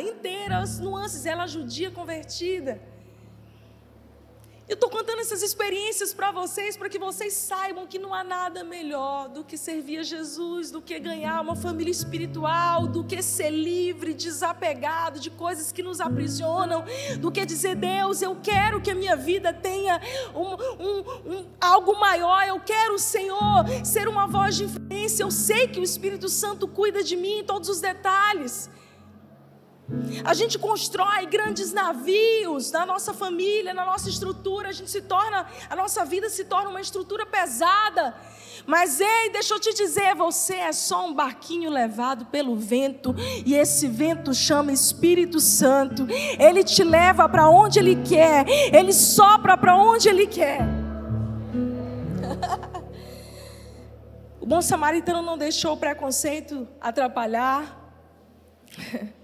Speaker 1: inteira, as nuances, ela judia convertida. Eu estou contando essas experiências para vocês, para que vocês saibam que não há nada melhor do que servir a Jesus, do que ganhar uma família espiritual, do que ser livre, desapegado de coisas que nos aprisionam, do que dizer, Deus, eu quero que a minha vida tenha um, um, um, algo maior, eu quero, Senhor, ser uma voz de influência. Eu sei que o Espírito Santo cuida de mim em todos os detalhes. A gente constrói grandes navios na nossa família, na nossa estrutura, a gente se torna, a nossa vida se torna uma estrutura pesada. Mas ei, deixa eu te dizer, você é só um barquinho levado pelo vento, e esse vento chama Espírito Santo. Ele te leva para onde ele quer, ele sopra para onde ele quer. o bom samaritano não deixou o preconceito atrapalhar.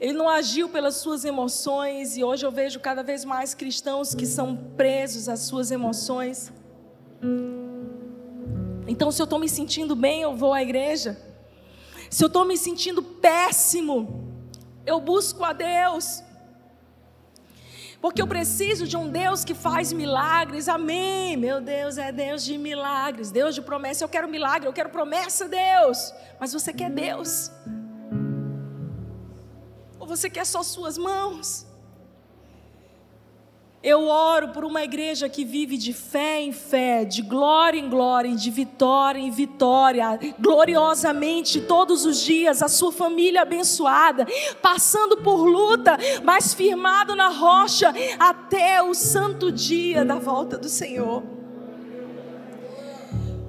Speaker 1: Ele não agiu pelas suas emoções, e hoje eu vejo cada vez mais cristãos que são presos às suas emoções. Então, se eu estou me sentindo bem, eu vou à igreja. Se eu estou me sentindo péssimo, eu busco a Deus. Porque eu preciso de um Deus que faz milagres. Amém. Meu Deus é Deus de milagres, Deus de promessa. Eu quero milagre, eu quero promessa, Deus. Mas você quer Deus? Você quer só suas mãos? Eu oro por uma igreja que vive de fé em fé, de glória em glória, de vitória em vitória, gloriosamente todos os dias, a sua família abençoada, passando por luta, mas firmado na rocha até o santo dia da volta do Senhor.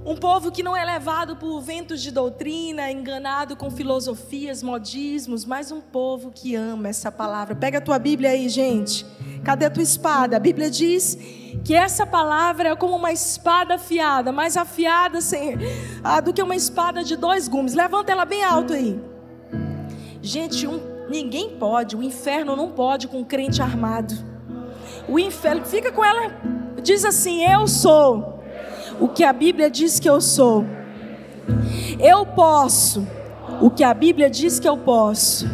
Speaker 1: Um povo que não é levado por ventos de doutrina, enganado com filosofias, modismos, mas um povo que ama essa palavra. Pega a tua Bíblia aí, gente. Cadê a tua espada? A Bíblia diz que essa palavra é como uma espada afiada, mais afiada sem, ah, do que uma espada de dois gumes. Levanta ela bem alto aí. Gente, um, ninguém pode, o inferno não pode com um crente armado. O inferno, fica com ela, diz assim: Eu sou o que a Bíblia diz que eu sou. Eu posso o que a Bíblia diz que eu posso.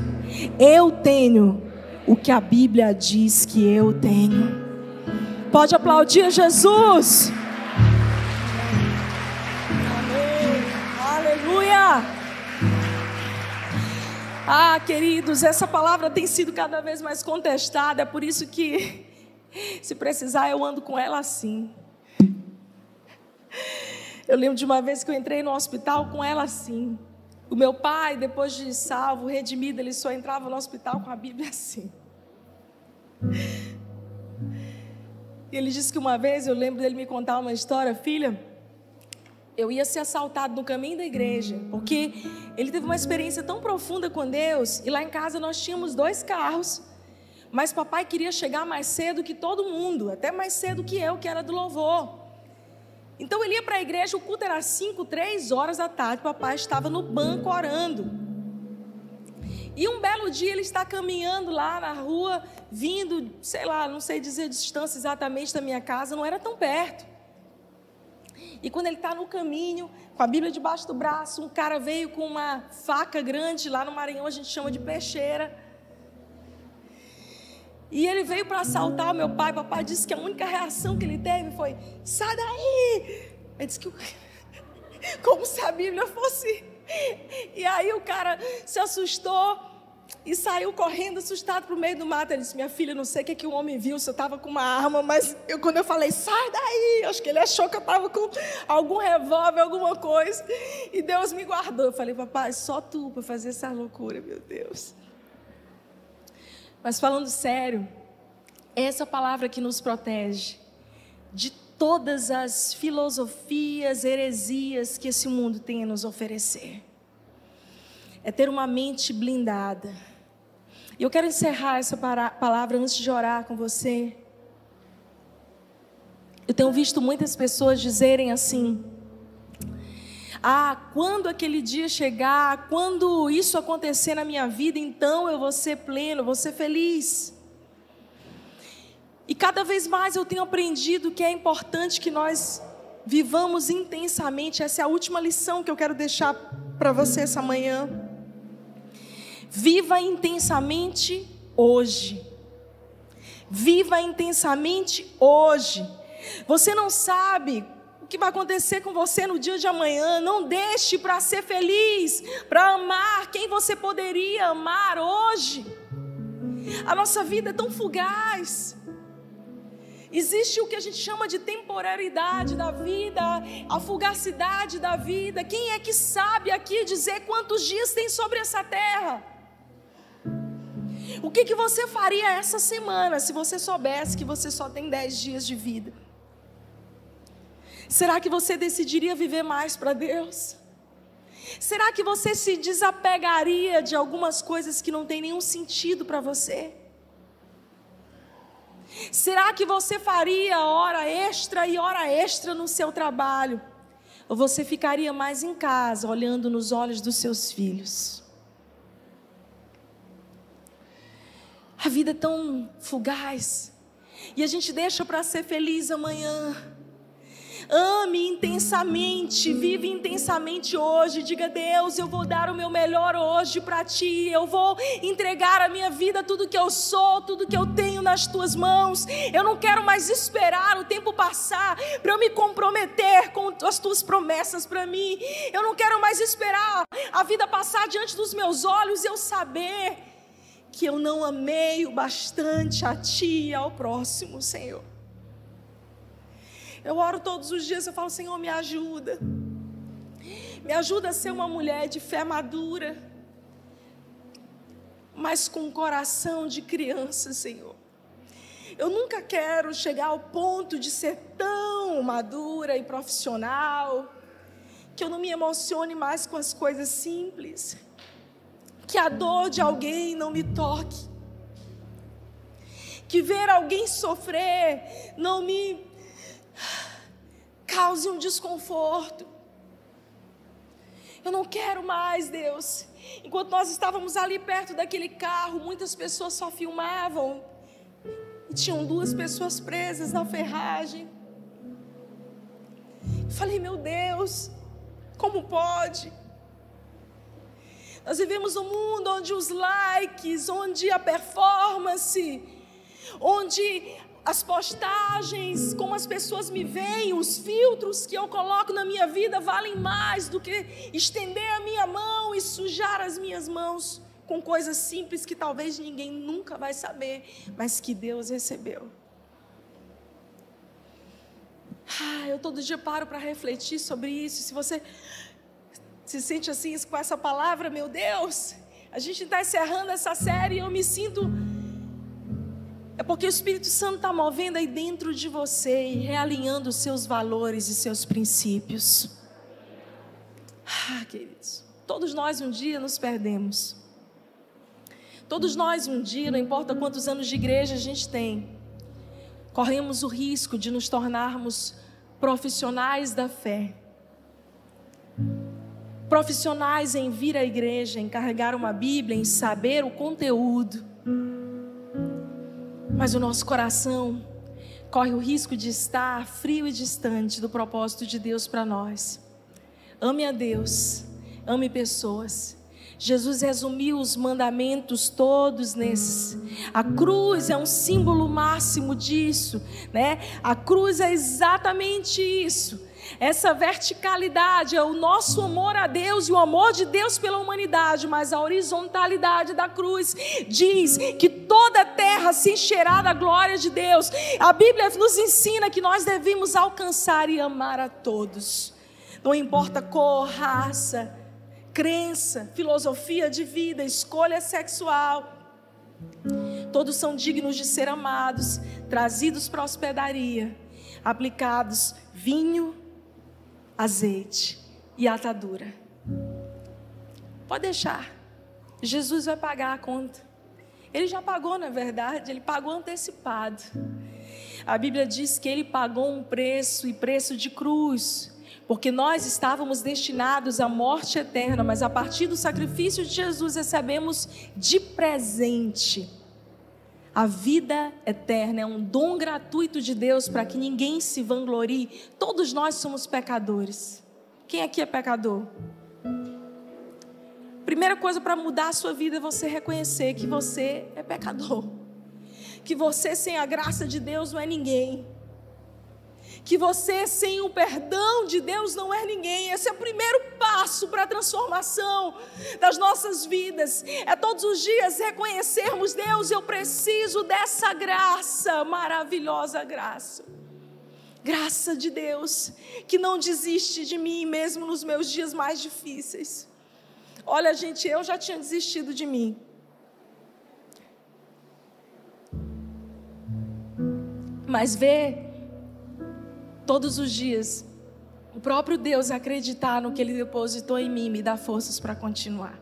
Speaker 1: Eu tenho o que a Bíblia diz que eu tenho. Pode aplaudir Jesus. Amém. Aleluia. Ah, queridos, essa palavra tem sido cada vez mais contestada, é por isso que, se precisar, eu ando com ela assim. Eu lembro de uma vez que eu entrei no hospital com ela assim. O meu pai, depois de salvo, redimido, ele só entrava no hospital com a Bíblia assim. E ele disse que uma vez, eu lembro dele me contar uma história, filha, eu ia ser assaltado no caminho da igreja, porque ele teve uma experiência tão profunda com Deus, e lá em casa nós tínhamos dois carros, mas papai queria chegar mais cedo que todo mundo, até mais cedo que eu, que era do louvor. Então ele ia para a igreja, o culto era 5, 3 horas da tarde, papai estava no banco orando. E um belo dia ele está caminhando lá na rua, vindo, sei lá, não sei dizer a distância exatamente da minha casa, não era tão perto. E quando ele está no caminho, com a Bíblia debaixo do braço, um cara veio com uma faca grande, lá no Maranhão a gente chama de peixeira. E ele veio para assaltar meu pai. Papai disse que a única reação que ele teve foi: sai daí! Ele disse que. Como se a Bíblia fosse. E aí o cara se assustou e saiu correndo assustado para o meio do mato. Ele disse: Minha filha, não sei o que, que o homem viu, se eu estava com uma arma, mas eu, quando eu falei, sai daí, acho que ele achou que eu estava com algum revólver, alguma coisa. E Deus me guardou. Eu falei, papai, só tu para fazer essa loucura, meu Deus. Mas falando sério, essa palavra que nos protege de todas as filosofias, heresias que esse mundo tem a nos oferecer. É ter uma mente blindada. E eu quero encerrar essa palavra antes de orar com você. Eu tenho visto muitas pessoas dizerem assim: ah, quando aquele dia chegar, quando isso acontecer na minha vida, então eu vou ser pleno, vou ser feliz. E cada vez mais eu tenho aprendido que é importante que nós vivamos intensamente. Essa é a última lição que eu quero deixar para você essa manhã. Viva intensamente hoje. Viva intensamente hoje. Você não sabe que vai acontecer com você no dia de amanhã. Não deixe para ser feliz, para amar quem você poderia amar hoje. A nossa vida é tão fugaz. Existe o que a gente chama de temporalidade da vida, a fugacidade da vida. Quem é que sabe aqui dizer quantos dias tem sobre essa terra? O que, que você faria essa semana se você soubesse que você só tem dez dias de vida? Será que você decidiria viver mais para Deus? Será que você se desapegaria de algumas coisas que não têm nenhum sentido para você? Será que você faria hora extra e hora extra no seu trabalho? Ou você ficaria mais em casa, olhando nos olhos dos seus filhos? A vida é tão fugaz. E a gente deixa para ser feliz amanhã. Ame intensamente, vive intensamente hoje. Diga, Deus, eu vou dar o meu melhor hoje para ti. Eu vou entregar a minha vida, tudo que eu sou, tudo que eu tenho nas tuas mãos. Eu não quero mais esperar o tempo passar para eu me comprometer com as tuas promessas para mim. Eu não quero mais esperar a vida passar diante dos meus olhos e eu saber que eu não amei o bastante a ti e ao próximo, Senhor. Eu oro todos os dias, eu falo, Senhor, me ajuda. Me ajuda a ser uma mulher de fé madura, mas com coração de criança, Senhor. Eu nunca quero chegar ao ponto de ser tão madura e profissional, que eu não me emocione mais com as coisas simples, que a dor de alguém não me toque, que ver alguém sofrer não me cause um desconforto. Eu não quero mais, Deus. Enquanto nós estávamos ali perto daquele carro, muitas pessoas só filmavam. E tinham duas pessoas presas na ferragem. falei, meu Deus, como pode? Nós vivemos um mundo onde os likes, onde a performance, onde as postagens, como as pessoas me veem, os filtros que eu coloco na minha vida valem mais do que estender a minha mão e sujar as minhas mãos com coisas simples que talvez ninguém nunca vai saber, mas que Deus recebeu. Ah, eu todo dia paro para refletir sobre isso. Se você se sente assim com essa palavra, meu Deus, a gente está encerrando essa série e eu me sinto é porque o Espírito Santo está movendo aí dentro de você e realinhando os seus valores e seus princípios. Ah, queridos, todos nós um dia nos perdemos. Todos nós um dia, não importa quantos anos de igreja a gente tem, corremos o risco de nos tornarmos profissionais da fé. Profissionais em vir à igreja, em carregar uma Bíblia, em saber o conteúdo mas o nosso coração corre o risco de estar frio e distante do propósito de Deus para nós. Ame a Deus, ame pessoas. Jesus resumiu os mandamentos todos nesses. A cruz é um símbolo máximo disso, né? A cruz é exatamente isso essa verticalidade é o nosso amor a Deus e o amor de Deus pela humanidade, mas a horizontalidade da cruz diz que toda a terra se encherá da glória de Deus. A Bíblia nos ensina que nós devemos alcançar e amar a todos, não importa cor, raça, crença, filosofia de vida, escolha sexual. Todos são dignos de ser amados, trazidos para a hospedaria, aplicados vinho azeite e atadura. Pode deixar. Jesus vai pagar a conta. Ele já pagou, na verdade, ele pagou antecipado. A Bíblia diz que ele pagou um preço e preço de cruz, porque nós estávamos destinados à morte eterna, mas a partir do sacrifício de Jesus recebemos de presente a vida eterna é um dom gratuito de Deus para que ninguém se vanglorie. Todos nós somos pecadores. Quem aqui é pecador? Primeira coisa para mudar a sua vida é você reconhecer que você é pecador. Que você sem a graça de Deus não é ninguém que você sem o perdão de Deus não é ninguém. Esse é o primeiro passo para a transformação das nossas vidas. É todos os dias reconhecermos Deus, eu preciso dessa graça, maravilhosa graça. Graça de Deus, que não desiste de mim mesmo nos meus dias mais difíceis. Olha, gente, eu já tinha desistido de mim. Mas ver todos os dias, o próprio Deus acreditar no que Ele depositou em mim me dá forças para continuar.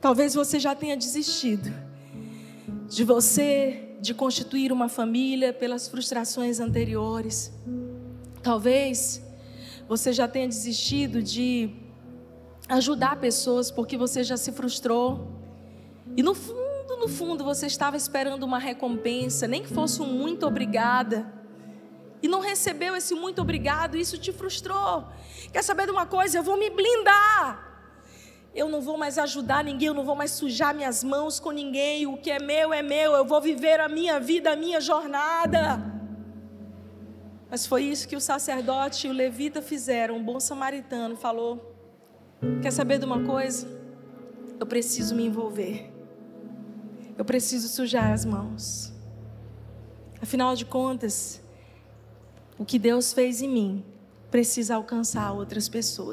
Speaker 1: Talvez você já tenha desistido de você, de constituir uma família pelas frustrações anteriores. Talvez você já tenha desistido de ajudar pessoas porque você já se frustrou. E no fundo, no fundo, você estava esperando uma recompensa, nem que fosse um muito obrigada e não recebeu esse muito obrigado, isso te frustrou. Quer saber de uma coisa? Eu vou me blindar. Eu não vou mais ajudar ninguém, eu não vou mais sujar minhas mãos com ninguém. O que é meu é meu, eu vou viver a minha vida, a minha jornada. Mas foi isso que o sacerdote e o levita fizeram. Um bom samaritano falou: Quer saber de uma coisa? Eu preciso me envolver. Eu preciso sujar as mãos. Afinal de contas, o que Deus fez em mim precisa alcançar outras pessoas.